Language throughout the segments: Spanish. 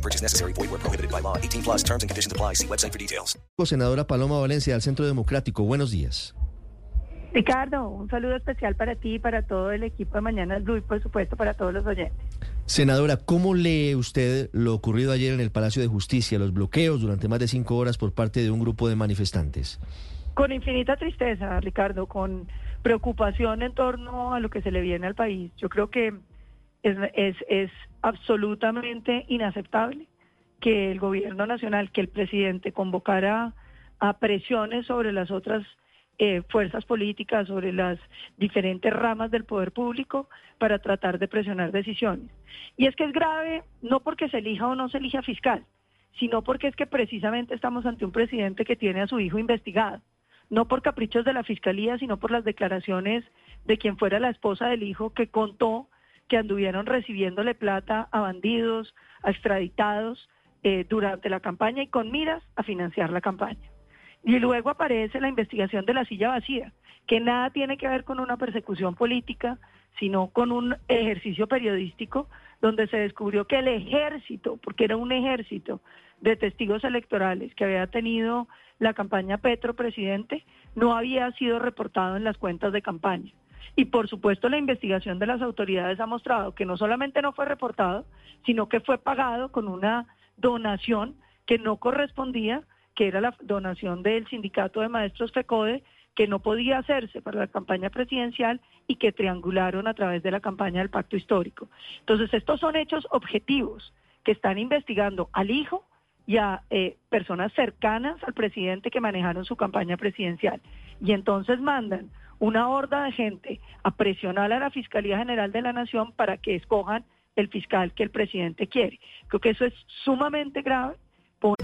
No purchase necessary. Void where prohibited by law. 18 plus terms and conditions apply. See website for details. Senadora Paloma Valencia del Centro Democrático, buenos días. Ricardo, un saludo especial para ti y para todo el equipo de Mañana Blue y por supuesto para todos los oyentes. Senadora, ¿cómo lee usted lo ocurrido ayer en el Palacio de Justicia, los bloqueos durante más de cinco horas por parte de un grupo de manifestantes? Con infinita tristeza, Ricardo, con preocupación en torno a lo que se le viene al país. Yo creo que es, es, es absolutamente inaceptable que el gobierno nacional, que el presidente convocara a presiones sobre las otras eh, fuerzas políticas, sobre las diferentes ramas del poder público para tratar de presionar decisiones. Y es que es grave no porque se elija o no se elija fiscal, sino porque es que precisamente estamos ante un presidente que tiene a su hijo investigado, no por caprichos de la fiscalía, sino por las declaraciones de quien fuera la esposa del hijo que contó que anduvieron recibiéndole plata a bandidos, a extraditados eh, durante la campaña y con miras a financiar la campaña. Y luego aparece la investigación de la silla vacía, que nada tiene que ver con una persecución política, sino con un ejercicio periodístico donde se descubrió que el ejército, porque era un ejército de testigos electorales que había tenido la campaña Petro presidente, no había sido reportado en las cuentas de campaña. Y por supuesto la investigación de las autoridades ha mostrado que no solamente no fue reportado, sino que fue pagado con una donación que no correspondía, que era la donación del sindicato de maestros FECODE, que no podía hacerse para la campaña presidencial y que triangularon a través de la campaña del pacto histórico. Entonces, estos son hechos objetivos que están investigando al hijo y a eh, personas cercanas al presidente que manejaron su campaña presidencial. Y entonces mandan una horda de gente a presionar a la Fiscalía General de la Nación para que escojan el fiscal que el presidente quiere. Creo que eso es sumamente grave.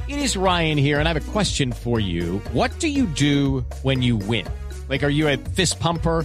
It is Ryan here, and I have a question for you. What do you do when you win? Like, are you a fist pumper?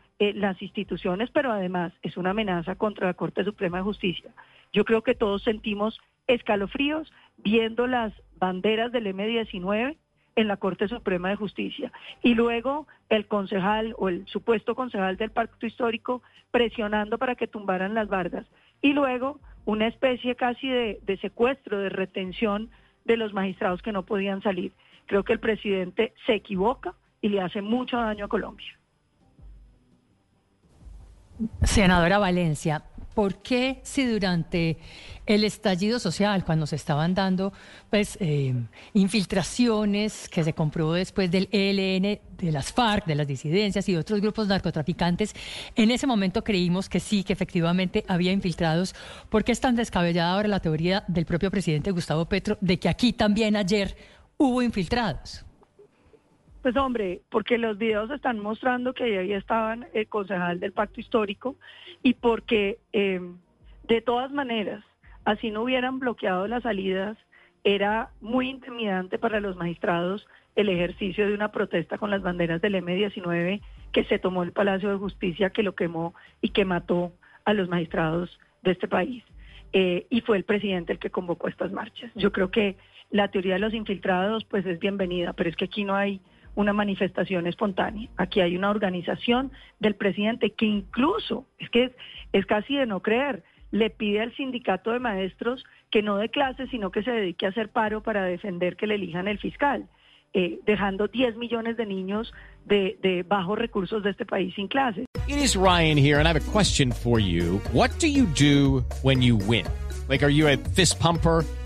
eh, las instituciones, pero además es una amenaza contra la Corte Suprema de Justicia. Yo creo que todos sentimos escalofríos viendo las banderas del M19 en la Corte Suprema de Justicia. Y luego el concejal o el supuesto concejal del Pacto Histórico presionando para que tumbaran las bardas. Y luego una especie casi de, de secuestro, de retención de los magistrados que no podían salir. Creo que el presidente se equivoca y le hace mucho daño a Colombia. Senadora Valencia, ¿por qué si durante el estallido social, cuando se estaban dando pues eh, infiltraciones que se comprobó después del ELN, de las FARC, de las disidencias y de otros grupos narcotraficantes, en ese momento creímos que sí, que efectivamente había infiltrados? ¿Por qué es tan descabellada ahora la teoría del propio presidente Gustavo Petro de que aquí también ayer hubo infiltrados? Pues hombre, porque los videos están mostrando que ahí estaban el concejal del pacto histórico y porque eh, de todas maneras, así no hubieran bloqueado las salidas, era muy intimidante para los magistrados el ejercicio de una protesta con las banderas del M19 que se tomó el Palacio de Justicia, que lo quemó y que mató a los magistrados de este país. Eh, y fue el presidente el que convocó estas marchas. Yo creo que la teoría de los infiltrados pues es bienvenida, pero es que aquí no hay una manifestación espontánea. Aquí hay una organización del presidente que incluso, es que es, es casi de no creer, le pide al sindicato de maestros que no dé clases, sino que se dedique a hacer paro para defender que le elijan el fiscal, eh, dejando 10 millones de niños de, de bajos recursos de este país sin clases. It is Ryan here, and I have a question for you. What do you do when you win? Like, are you a fist pumper?